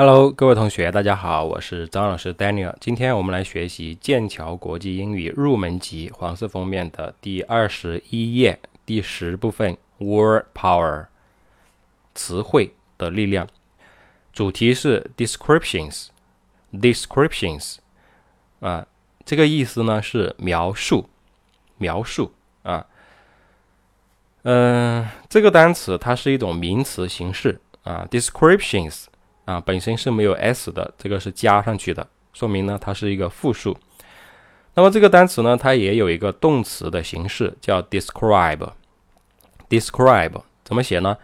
Hello，各位同学，大家好，我是张老师 Daniel。今天我们来学习剑桥国际英语入门级黄色封面的第二十一页第十部分 Word Power 词汇的力量。主题是 descriptions，descriptions 啊，这个意思呢是描述，描述啊。嗯，这个单词它是一种名词形式啊，descriptions。啊，本身是没有 s 的，这个是加上去的，说明呢它是一个复数。那么这个单词呢，它也有一个动词的形式，叫 describe。describe 怎么写呢？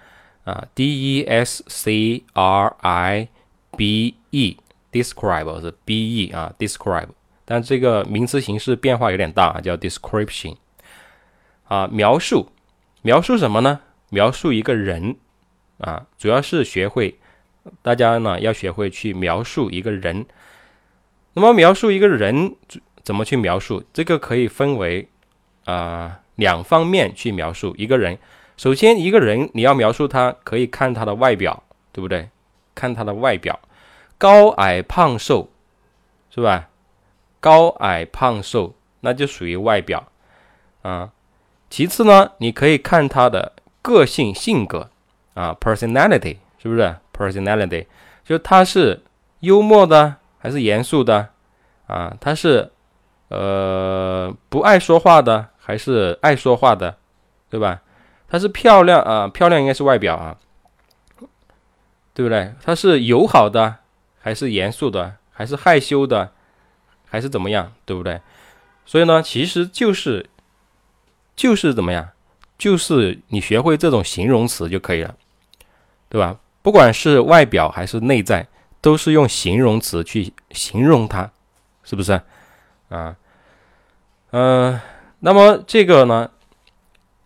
啊，d e s c r i b e，describe 是 b e 啊，describe。但这个名词形式变化有点大，叫 description。啊，描述，描述什么呢？描述一个人啊，主要是学会。大家呢要学会去描述一个人。那么描述一个人怎么去描述？这个可以分为啊两方面去描述一个人。首先，一个人你要描述他，可以看他的外表，对不对？看他的外表，高矮胖瘦，是吧？高矮胖瘦，那就属于外表啊。其次呢，你可以看他的个性性格啊，personality，是不是？Personality，就他是幽默的还是严肃的啊？他是呃不爱说话的还是爱说话的，对吧？他是漂亮啊，漂亮应该是外表啊，对不对？他是友好的还是严肃的，还是害羞的，还是怎么样，对不对？所以呢，其实就是就是怎么样，就是你学会这种形容词就可以了，对吧？不管是外表还是内在，都是用形容词去形容它，是不是？啊，嗯，那么这个呢，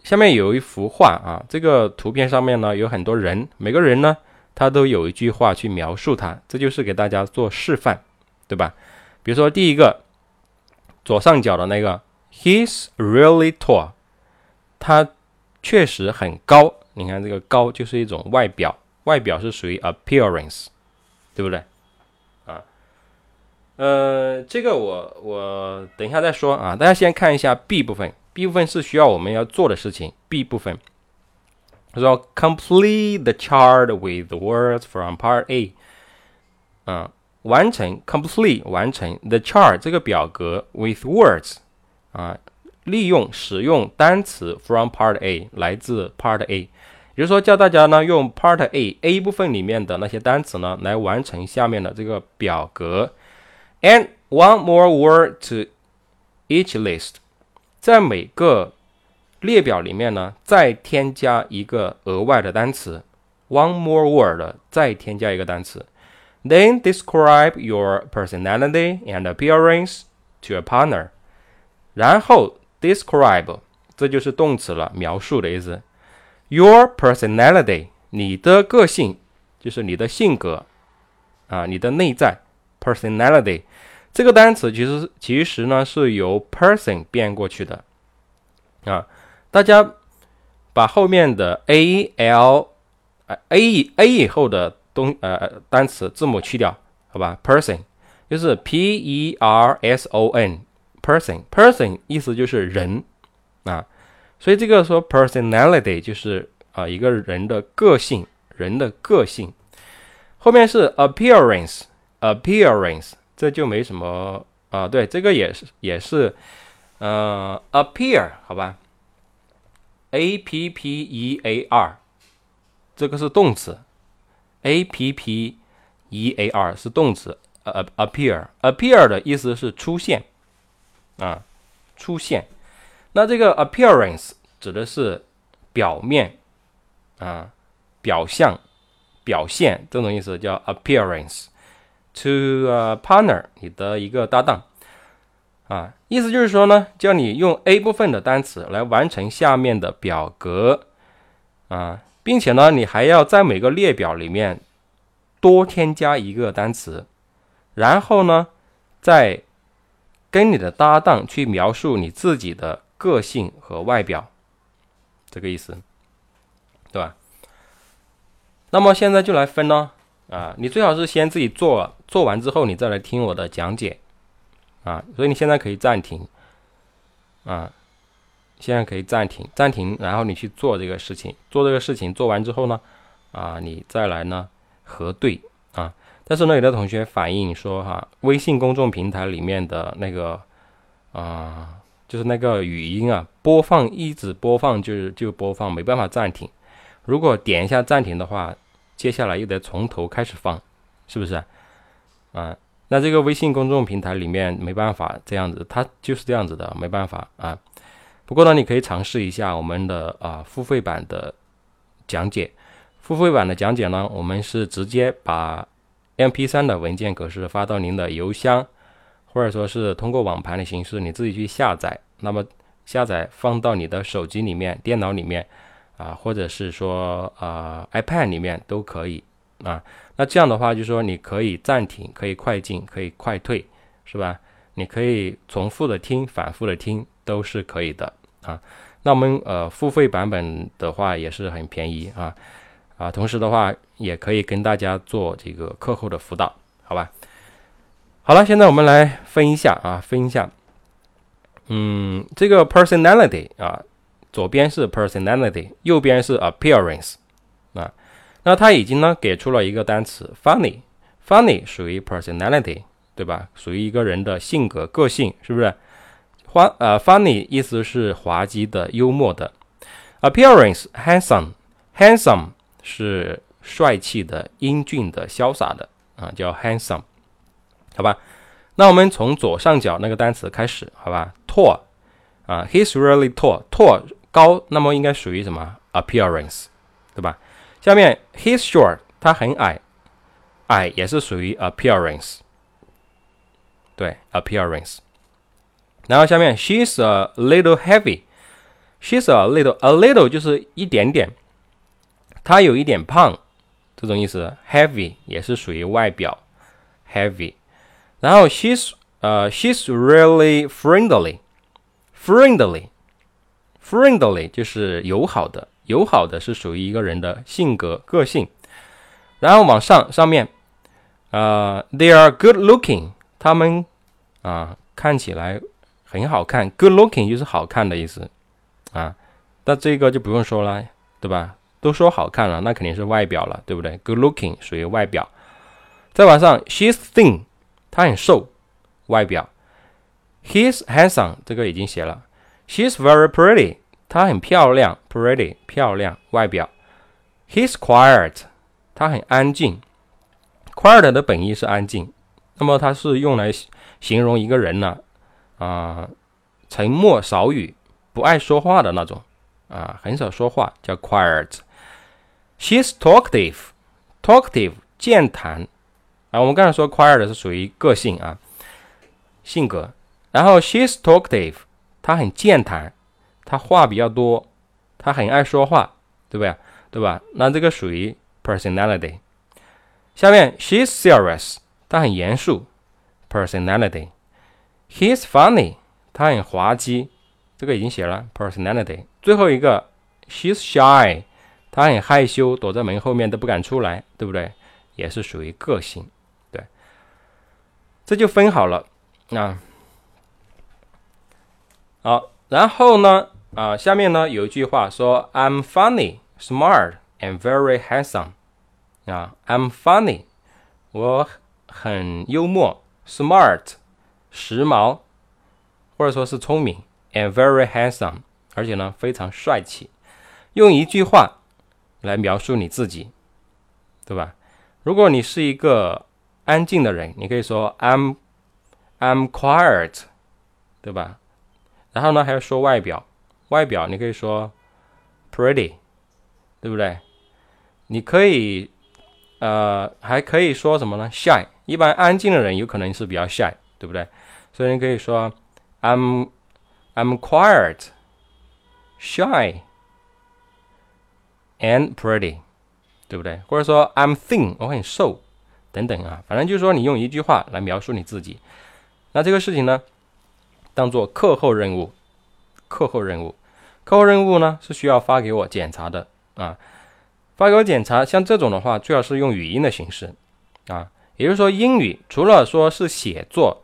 下面有一幅画啊，这个图片上面呢有很多人，每个人呢他都有一句话去描述他，这就是给大家做示范，对吧？比如说第一个左上角的那个，He's really tall，他确实很高。你看这个高就是一种外表。外表是属于 appearance，对不对？啊，呃，这个我我等一下再说啊。大家先看一下 B 部分，B 部分是需要我们要做的事情。B 部分，他说 complete the chart with words from part A，啊，完成 complete 完成 the chart 这个表格 with words，啊，利用使用单词 from part A 来自 part A。比如说，教大家呢用 Part A A 部分里面的那些单词呢，来完成下面的这个表格。And one more word to each list，在每个列表里面呢，再添加一个额外的单词。One more word，再添加一个单词。Then describe your personality and appearance to a partner。然后 describe，这就是动词了，描述的意思。Your personality，你的个性就是你的性格啊，你的内在。Personality 这个单词其实其实呢是由 person 变过去的啊。大家把后面的 a l a a 以后的东呃单词字母去掉，好吧？Person 就是 p e r s o n person person 意思就是人啊。所以这个说 personality 就是啊一个人的个性，人的个性。后面是 appearance，appearance 这就没什么啊，对，这个也是也是呃 appear 好吧，a p p e a r 这个是动词，a p p e a r 是动词，呃 appear appear 的意思是出现啊，出现。那这个 appearance 指的是表面啊，表象、表现这种意思叫 appearance。To a partner，你的一个搭档啊，意思就是说呢，叫你用 A 部分的单词来完成下面的表格啊，并且呢，你还要在每个列表里面多添加一个单词，然后呢，再跟你的搭档去描述你自己的。个性和外表，这个意思，对吧？那么现在就来分呢，啊，你最好是先自己做，做完之后你再来听我的讲解啊。所以你现在可以暂停啊，现在可以暂停，暂停，然后你去做这个事情，做这个事情做完之后呢，啊，你再来呢核对啊。但是呢，有的同学反映说哈，微信公众平台里面的那个啊，就是那个语音啊，播放一直播放就是就播放，没办法暂停。如果点一下暂停的话，接下来又得从头开始放，是不是啊？那这个微信公众平台里面没办法这样子，它就是这样子的，没办法啊。不过呢，你可以尝试一下我们的啊付费版的讲解。付费版的讲解呢，我们是直接把 MP3 的文件格式发到您的邮箱，或者说是通过网盘的形式，你自己去下载。那么下载放到你的手机里面、电脑里面。啊，或者是说啊，iPad 里面都可以啊。那这样的话，就是说你可以暂停，可以快进，可以快退，是吧？你可以重复的听，反复的听，都是可以的啊。那我们呃，付费版本的话也是很便宜啊啊。同时的话，也可以跟大家做这个课后的辅导，好吧？好了，现在我们来分一下啊，分一下，嗯，这个 personality 啊。左边是 personality，右边是 appearance，啊，那他已经呢给出了一个单词 funny，funny 属于 personality，对吧？属于一个人的性格个性，是不是？花呃 funny 意思是滑稽的、幽默的。appearance handsome，handsome 是帅气的、英俊的、潇洒的啊，叫 handsome，好吧？那我们从左上角那个单词开始，好吧？tall 啊，he's really tall，tall。高，那么应该属于什么？appearance，对吧？下面 he's short，他很矮，矮也是属于 appearance，对 appearance。然后下面 she's a little heavy，she's a little，a little 就是一点点，她有一点胖，这种意思。heavy 也是属于外表，heavy。然后 she's 呃 she's really friendly，friendly。Friendly 就是友好的，友好的是属于一个人的性格个性。然后往上上面，呃，they are good looking，他们啊看起来很好看。Good looking 就是好看的意思啊。那这个就不用说了，对吧？都说好看了，那肯定是外表了，对不对？Good looking 属于外表。再往上，she's thin，她很瘦，外表。He's handsome，这个已经写了。She's very pretty. 她很漂亮，pretty 漂亮，外表。He's quiet，他很安静。Quiet 的本意是安静，那么它是用来形容一个人呢，啊，沉默少语，不爱说话的那种，啊，很少说话，叫 quiet。She's talkative，talkative 健谈，啊，我们刚才说 quiet 是属于个性啊，性格。然后 she's talkative，她很健谈。她话比较多，她很爱说话，对不对？对吧？那这个属于 personality。下面，she's serious，她很严肃，personality。He's funny，他很滑稽，这个已经写了，personality。最后一个，she's shy，她很害羞，躲在门后面都不敢出来，对不对？也是属于个性，这就分好了，啊，好，然后呢？啊，下面呢有一句话说：“I'm funny, smart, and very handsome。”啊，I'm funny，我很幽默，smart，时髦，或者说是聪明，and very handsome，而且呢非常帅气。用一句话来描述你自己，对吧？如果你是一个安静的人，你可以说 “I'm I'm quiet”，对吧？然后呢还要说外表。外表你可以说 pretty，对不对？你可以呃还可以说什么呢？shy，一般安静的人有可能是比较 shy，对不对？所以你可以说 I'm I'm quiet, shy and pretty，对不对？或者说 I'm thin，我很瘦等等啊，反正就是说你用一句话来描述你自己。那这个事情呢，当做课后任务，课后任务。课后任务呢是需要发给我检查的啊，发给我检查像这种的话，最好是用语音的形式啊。也就是说，英语除了说是写作，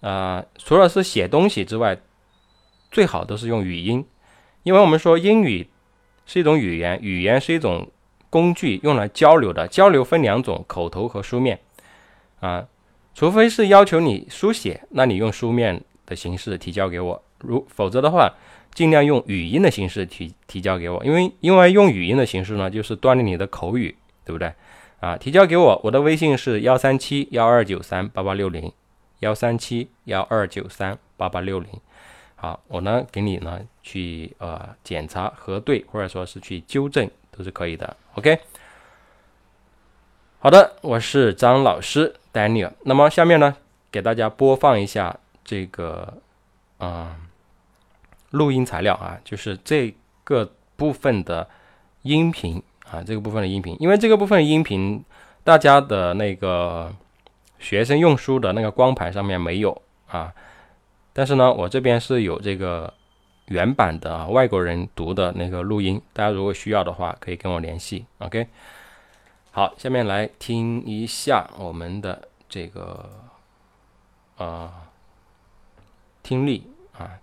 啊，除了是写东西之外，最好都是用语音，因为我们说英语是一种语言，语言是一种工具，用来交流的。交流分两种，口头和书面啊。除非是要求你书写，那你用书面的形式提交给我；如否则的话，尽量用语音的形式提提交给我，因为因为用语音的形式呢，就是锻炼你的口语，对不对？啊，提交给我，我的微信是幺三七幺二九三八八六零，幺三七幺二九三八八六零。好，我呢给你呢去呃检查核对，或者说是去纠正都是可以的。OK，好的，我是张老师 Daniel。那么下面呢给大家播放一下这个啊录音材料啊，就是这个部分的音频。啊，这个部分的音频，因为这个部分音频，大家的那个学生用书的那个光盘上面没有啊，但是呢，我这边是有这个原版的啊，外国人读的那个录音，大家如果需要的话，可以跟我联系。OK，好，下面来听一下我们的这个呃听力啊，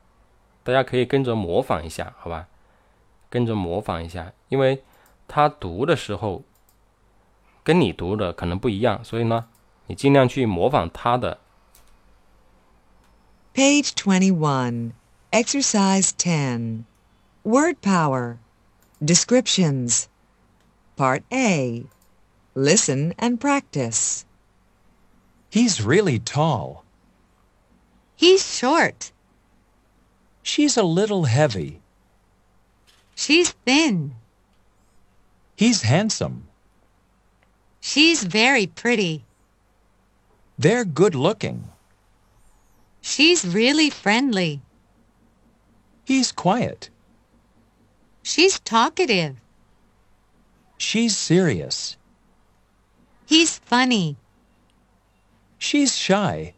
大家可以跟着模仿一下，好吧？跟着模仿一下，因为。他读的时候跟你读的可能不一样，所以呢，你尽量去模仿他的。Page twenty-one, exercise ten, word power, descriptions. Part A. Listen and practice. He's really tall. He's short. She's a little heavy. She's thin. He's handsome. She's very pretty. They're good looking. She's really friendly. He's quiet. She's talkative. She's serious. He's funny. She's shy.